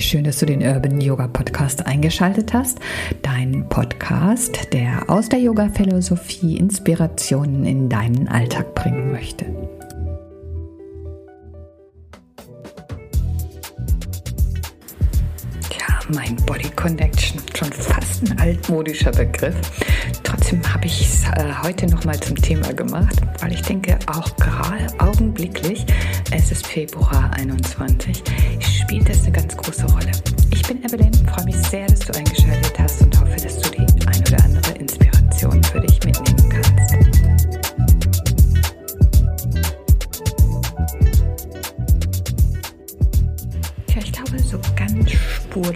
Wie schön, dass du den Urban Yoga Podcast eingeschaltet hast. Dein Podcast, der aus der Yoga-Philosophie Inspirationen in deinen Alltag bringen möchte. Mein Body Connection, schon fast ein altmodischer Begriff. Trotzdem habe ich es äh, heute nochmal zum Thema gemacht, weil ich denke, auch gerade augenblicklich, ist Februar 21, spielt das eine ganz große Rolle. Ich bin Evelyn, freue mich sehr, dass du eingeschaltet hast und hoffe, dass du die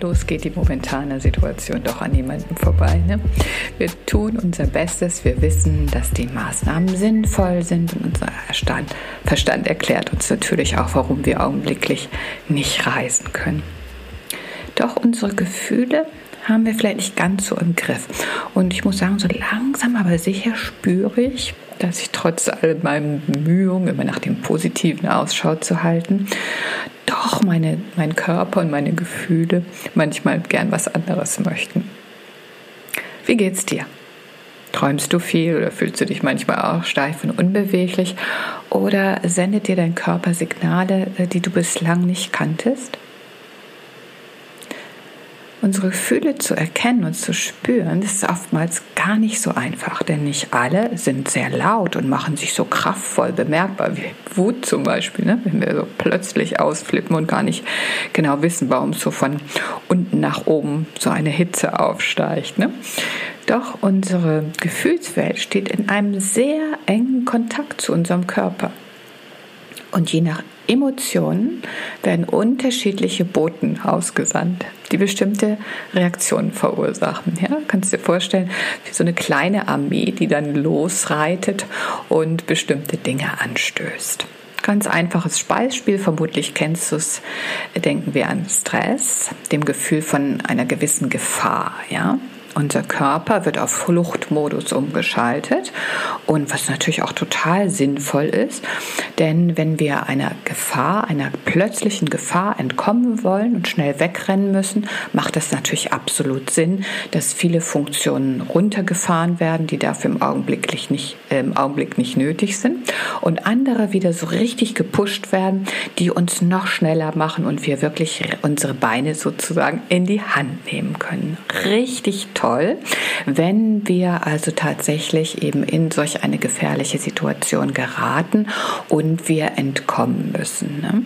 spurlos geht die momentane Situation doch an jemandem vorbei. Ne? Wir tun unser Bestes, wir wissen, dass die Maßnahmen sinnvoll sind und unser Verstand, Verstand erklärt uns natürlich auch, warum wir augenblicklich nicht reisen können. Doch unsere Gefühle haben wir vielleicht nicht ganz so im Griff. Und ich muss sagen, so langsam aber sicher spüre ich, dass ich trotz all meinen Bemühungen, immer nach dem Positiven Ausschau zu halten, doch meine, mein Körper und meine Gefühle manchmal gern was anderes möchten. Wie geht's dir? Träumst du viel oder fühlst du dich manchmal auch steif und unbeweglich? Oder sendet dir dein Körper Signale, äh, die du bislang nicht kanntest? Unsere Gefühle zu erkennen und zu spüren, ist oftmals gar nicht so einfach, denn nicht alle sind sehr laut und machen sich so kraftvoll bemerkbar, wie Wut zum Beispiel, ne? wenn wir so plötzlich ausflippen und gar nicht genau wissen, warum so von unten nach oben so eine Hitze aufsteigt. Ne? Doch unsere Gefühlswelt steht in einem sehr engen Kontakt zu unserem Körper. Und je nach Emotionen werden unterschiedliche Boten ausgesandt, die bestimmte Reaktionen verursachen. Ja, kannst du dir vorstellen, wie so eine kleine Armee, die dann losreitet und bestimmte Dinge anstößt. Ganz einfaches Beispiel, vermutlich kennst du es, denken wir an Stress, dem Gefühl von einer gewissen Gefahr. Ja? Unser Körper wird auf Fluchtmodus umgeschaltet und was natürlich auch total sinnvoll ist, denn wenn wir einer Gefahr, einer plötzlichen Gefahr entkommen wollen und schnell wegrennen müssen, macht es natürlich absolut Sinn, dass viele Funktionen runtergefahren werden, die dafür im Augenblick nicht, äh, im Augenblick nicht nötig sind und andere wieder so richtig gepusht werden, die uns noch schneller machen und wir wirklich unsere Beine sozusagen in die Hand nehmen können. Richtig toll toll, wenn wir also tatsächlich eben in solch eine gefährliche Situation geraten und wir entkommen müssen. Ne?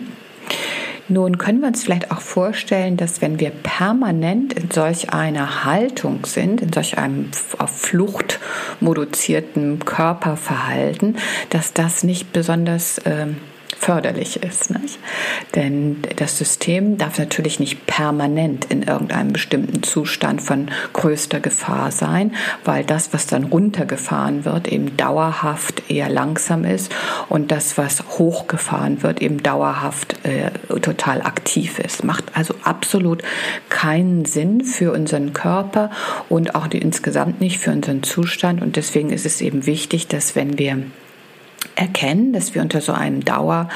Nun können wir uns vielleicht auch vorstellen, dass wenn wir permanent in solch einer Haltung sind, in solch einem auf Flucht moduzierten Körperverhalten, dass das nicht besonders äh, förderlich ist. Nicht? Denn das System darf natürlich nicht permanent in irgendeinem bestimmten Zustand von größter Gefahr sein, weil das, was dann runtergefahren wird, eben dauerhaft eher langsam ist und das, was hochgefahren wird, eben dauerhaft äh, total aktiv ist. Macht also absolut keinen Sinn für unseren Körper und auch die, insgesamt nicht für unseren Zustand. Und deswegen ist es eben wichtig, dass wenn wir erkennen, dass wir unter so einem Dauerstress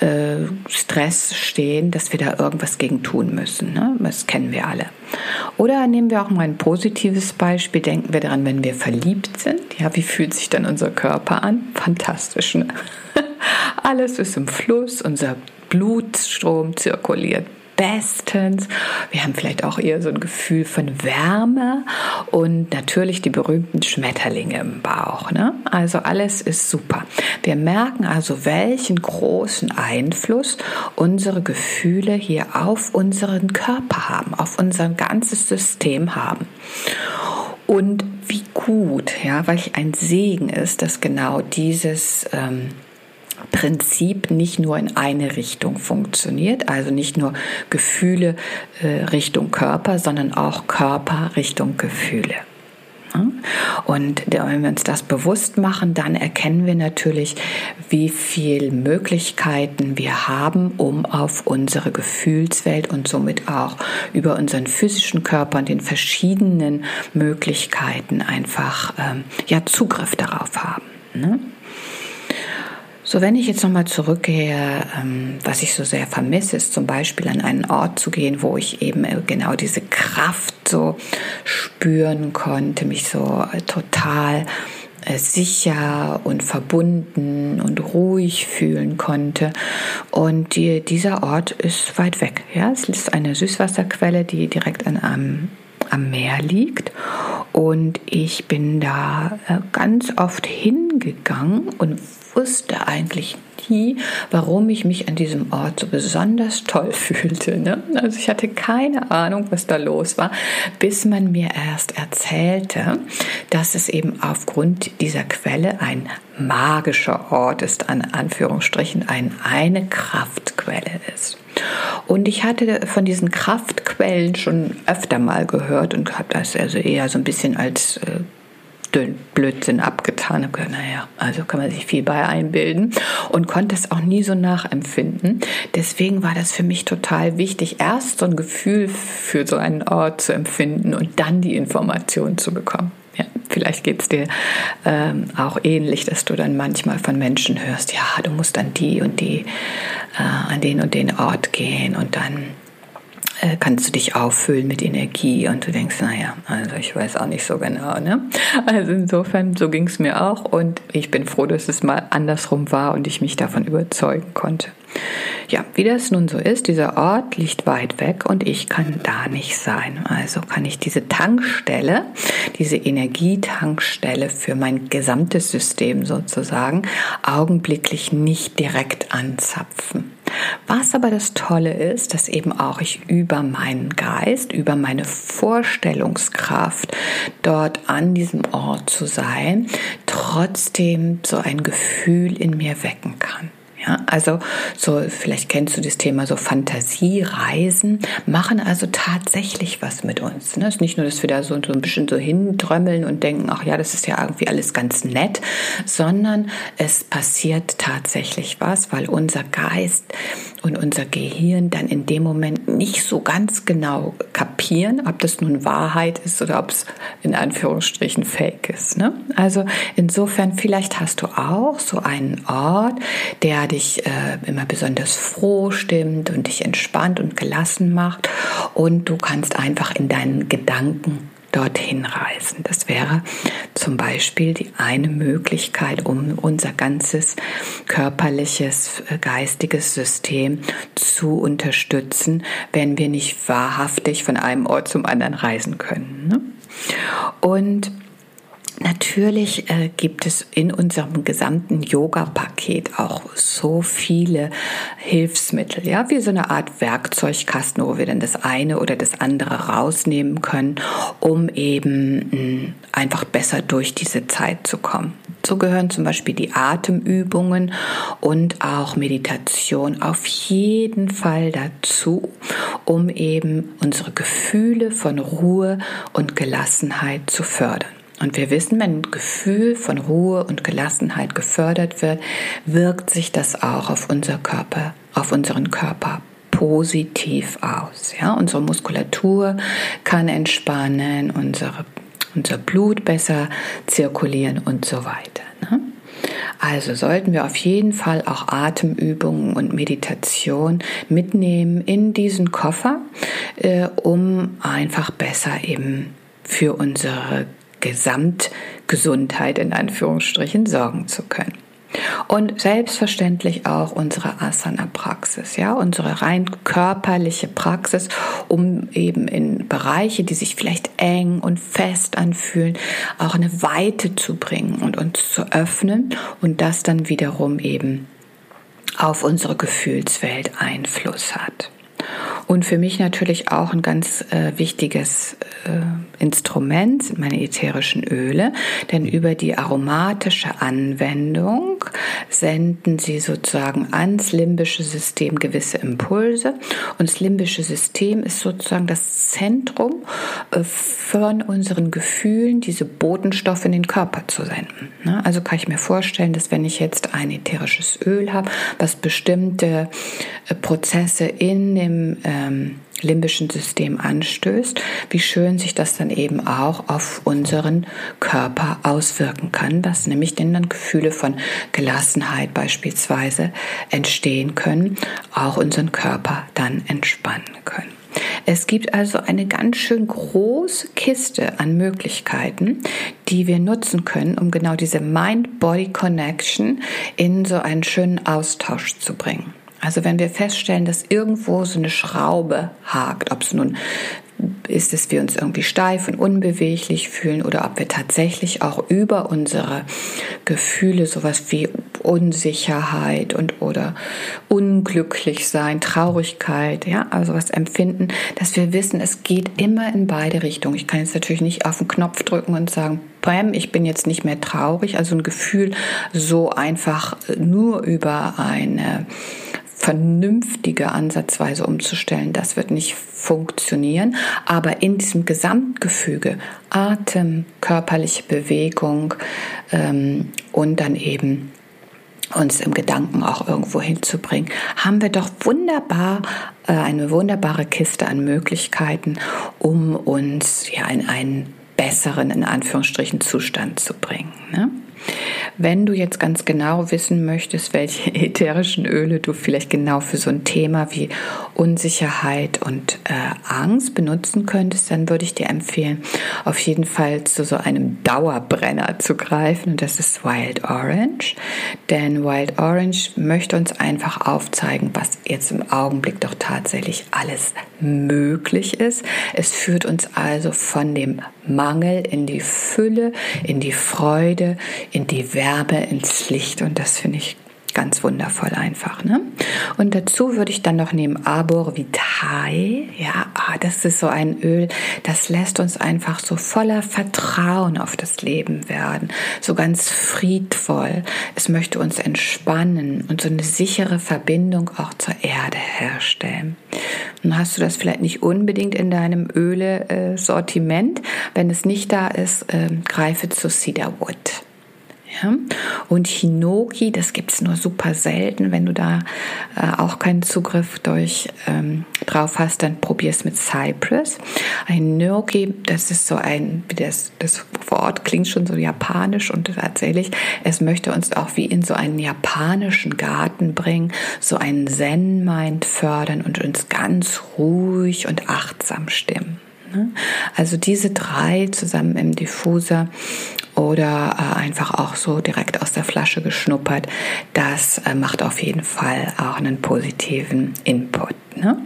äh, stehen, dass wir da irgendwas gegen tun müssen. Ne? Das kennen wir alle. Oder nehmen wir auch mal ein positives Beispiel. Denken wir daran, wenn wir verliebt sind. Ja, wie fühlt sich dann unser Körper an? Fantastisch. Ne? Alles ist im Fluss, unser Blutstrom zirkuliert bestens. Wir haben vielleicht auch eher so ein Gefühl von Wärme und natürlich die berühmten Schmetterlinge im Bauch. Ne? Also alles ist super. Wir merken also, welchen großen Einfluss unsere Gefühle hier auf unseren Körper haben, auf unser ganzes System haben. Und wie gut, ja, weil ein Segen ist, dass genau dieses ähm, Prinzip nicht nur in eine Richtung funktioniert, also nicht nur Gefühle äh, Richtung Körper, sondern auch Körper Richtung Gefühle. Und wenn wir uns das bewusst machen, dann erkennen wir natürlich, wie viele Möglichkeiten wir haben, um auf unsere Gefühlswelt und somit auch über unseren physischen Körper und den verschiedenen Möglichkeiten einfach ähm, ja Zugriff darauf haben. Ne? So, wenn ich jetzt nochmal zurückgehe, ähm, was ich so sehr vermisse, ist zum Beispiel an einen Ort zu gehen, wo ich eben äh, genau diese Kraft so spüren konnte, mich so äh, total äh, sicher und verbunden und ruhig fühlen konnte. Und die, dieser Ort ist weit weg. Ja? Es ist eine Süßwasserquelle, die direkt an einem am Meer liegt. Und ich bin da ganz oft hingegangen und wusste eigentlich nie, warum ich mich an diesem Ort so besonders toll fühlte. Ne? Also ich hatte keine Ahnung, was da los war, bis man mir erst erzählte, dass es eben aufgrund dieser Quelle ein magischer Ort ist, an Anführungsstrichen, ein, eine Kraftquelle ist. Und ich hatte von diesen Kraftquellen schon öfter mal gehört und habe das also eher so ein bisschen als äh, Blödsinn abgetan. Habe naja, also kann man sich viel bei einbilden und konnte es auch nie so nachempfinden. Deswegen war das für mich total wichtig, erst so ein Gefühl für so einen Ort zu empfinden und dann die Information zu bekommen. Ja, vielleicht geht es dir ähm, auch ähnlich, dass du dann manchmal von Menschen hörst, ja, du musst an die und die, äh, an den und den Ort gehen und dann äh, kannst du dich auffüllen mit Energie und du denkst, naja, also ich weiß auch nicht so genau. Ne? Also insofern, so ging es mir auch und ich bin froh, dass es mal andersrum war und ich mich davon überzeugen konnte. Ja, wie das nun so ist, dieser Ort liegt weit weg und ich kann da nicht sein. Also kann ich diese Tankstelle, diese Energietankstelle für mein gesamtes System sozusagen augenblicklich nicht direkt anzapfen. Was aber das Tolle ist, dass eben auch ich über meinen Geist, über meine Vorstellungskraft dort an diesem Ort zu sein, trotzdem so ein Gefühl in mir wecken kann. Ja, also so, vielleicht kennst du das Thema so Fantasiereisen, machen also tatsächlich was mit uns. Ne? Es ist nicht nur, dass wir da so, so ein bisschen so hindrömmeln und denken, ach ja, das ist ja irgendwie alles ganz nett, sondern es passiert tatsächlich was, weil unser Geist und unser Gehirn dann in dem Moment nicht so ganz genau kapieren, ob das nun Wahrheit ist oder ob es in Anführungsstrichen Fake ist. Ne? Also insofern, vielleicht hast du auch so einen Ort, der dich äh, immer besonders froh stimmt und dich entspannt und gelassen macht. Und du kannst einfach in deinen Gedanken dorthin reisen. Das wäre zum Beispiel die eine Möglichkeit, um unser ganzes körperliches, äh, geistiges System zu unterstützen, wenn wir nicht wahrhaftig von einem Ort zum anderen reisen können. Ne? Und Natürlich äh, gibt es in unserem gesamten Yoga-Paket auch so viele Hilfsmittel, ja, wie so eine Art Werkzeugkasten, wo wir dann das eine oder das andere rausnehmen können, um eben mh, einfach besser durch diese Zeit zu kommen. So gehören zum Beispiel die Atemübungen und auch Meditation auf jeden Fall dazu, um eben unsere Gefühle von Ruhe und Gelassenheit zu fördern. Und wir wissen, wenn ein Gefühl von Ruhe und Gelassenheit gefördert wird, wirkt sich das auch auf unser Körper, auf unseren Körper positiv aus. Ja, unsere Muskulatur kann entspannen, unsere, unser Blut besser zirkulieren und so weiter. Ne? Also sollten wir auf jeden Fall auch Atemübungen und Meditation mitnehmen in diesen Koffer, äh, um einfach besser eben für unsere Gesamtgesundheit in Anführungsstrichen sorgen zu können. Und selbstverständlich auch unsere Asana-Praxis, ja, unsere rein körperliche Praxis, um eben in Bereiche, die sich vielleicht eng und fest anfühlen, auch eine Weite zu bringen und uns zu öffnen und das dann wiederum eben auf unsere Gefühlswelt Einfluss hat. Und für mich natürlich auch ein ganz äh, wichtiges äh, Instrument sind meine ätherischen Öle, denn über die aromatische Anwendung senden sie sozusagen ans limbische System gewisse Impulse und das limbische System ist sozusagen das Zentrum äh, von unseren Gefühlen, diese Botenstoffe in den Körper zu senden. Ne? Also kann ich mir vorstellen, dass wenn ich jetzt ein ätherisches Öl habe, was bestimmte äh, Prozesse in dem äh, ähm, limbischen System anstößt, wie schön sich das dann eben auch auf unseren Körper auswirken kann, dass nämlich denn dann Gefühle von Gelassenheit beispielsweise entstehen können, auch unseren Körper dann entspannen können. Es gibt also eine ganz schön große Kiste an Möglichkeiten, die wir nutzen können, um genau diese Mind-Body-Connection in so einen schönen Austausch zu bringen. Also wenn wir feststellen, dass irgendwo so eine Schraube hakt, ob es nun ist, dass wir uns irgendwie steif und unbeweglich fühlen oder ob wir tatsächlich auch über unsere Gefühle sowas wie Unsicherheit und oder unglücklich sein, Traurigkeit, ja, also was empfinden, dass wir wissen, es geht immer in beide Richtungen. Ich kann jetzt natürlich nicht auf den Knopf drücken und sagen, Bam, ich bin jetzt nicht mehr traurig, also ein Gefühl so einfach nur über eine vernünftige Ansatzweise umzustellen. Das wird nicht funktionieren. Aber in diesem Gesamtgefüge, Atem, körperliche Bewegung ähm, und dann eben uns im Gedanken auch irgendwo hinzubringen, haben wir doch wunderbar äh, eine wunderbare Kiste an Möglichkeiten, um uns ja in einen besseren, in Anführungsstrichen, Zustand zu bringen. Ne? Wenn du jetzt ganz genau wissen möchtest, welche ätherischen Öle du vielleicht genau für so ein Thema wie Unsicherheit und äh, Angst benutzen könntest, dann würde ich dir empfehlen, auf jeden Fall zu so einem Dauerbrenner zu greifen und das ist Wild Orange. Denn Wild Orange möchte uns einfach aufzeigen, was jetzt im Augenblick doch tatsächlich alles möglich ist. Es führt uns also von dem Mangel in die Fülle, in die Freude, in die Wärme, ins Licht. Und das finde ich ganz wundervoll einfach. Ne? Und dazu würde ich dann noch nehmen Arbor Vitae. Ja, ah, das ist so ein Öl, das lässt uns einfach so voller Vertrauen auf das Leben werden. So ganz friedvoll. Es möchte uns entspannen und so eine sichere Verbindung auch zur Erde herstellen. Nun hast du das vielleicht nicht unbedingt in deinem Öle-Sortiment. Wenn es nicht da ist, ähm, greife zu Cedarwood. Ja? Und Hinoki, das gibt es nur super selten. Wenn du da äh, auch keinen Zugriff durch, ähm, drauf hast, dann probier es mit Cypress. Ein Hinoki, das ist so ein, wie das, das Wort klingt schon so japanisch und tatsächlich, es möchte uns auch wie in so einen japanischen Garten bringen, so einen Zen-Mind fördern und uns ganz ruhig und achtsam stimmen. Ne? Also diese drei zusammen im Diffuser oder äh, einfach auch so direkt aus der Flasche geschnuppert, das äh, macht auf jeden Fall auch einen positiven Input. Ne?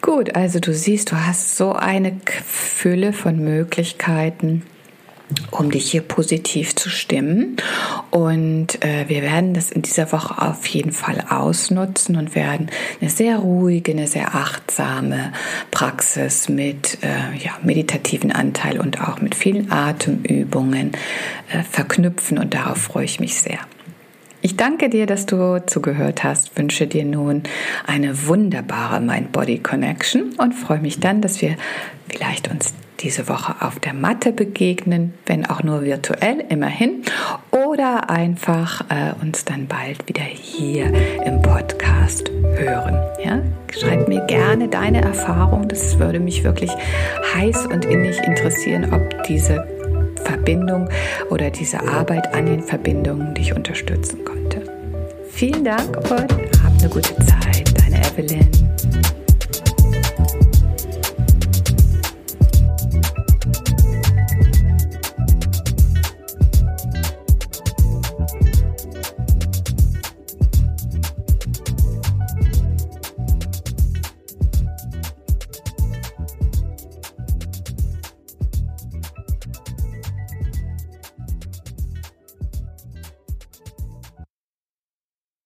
Gut, also du siehst, du hast so eine Fülle von Möglichkeiten um dich hier positiv zu stimmen. Und äh, wir werden das in dieser Woche auf jeden Fall ausnutzen und werden eine sehr ruhige, eine sehr achtsame Praxis mit äh, ja, meditativen Anteil und auch mit vielen Atemübungen äh, verknüpfen. Und darauf freue ich mich sehr. Ich danke dir, dass du zugehört hast, wünsche dir nun eine wunderbare Mind-Body-Connection und freue mich dann, dass wir vielleicht uns diese Woche auf der Matte begegnen, wenn auch nur virtuell, immerhin, oder einfach äh, uns dann bald wieder hier im Podcast hören. Ja? Schreib mir gerne deine Erfahrung, das würde mich wirklich heiß und innig interessieren, ob diese Verbindung oder diese Arbeit an den Verbindungen dich unterstützen konnte. Vielen Dank und hab eine gute Zeit, deine Evelyn.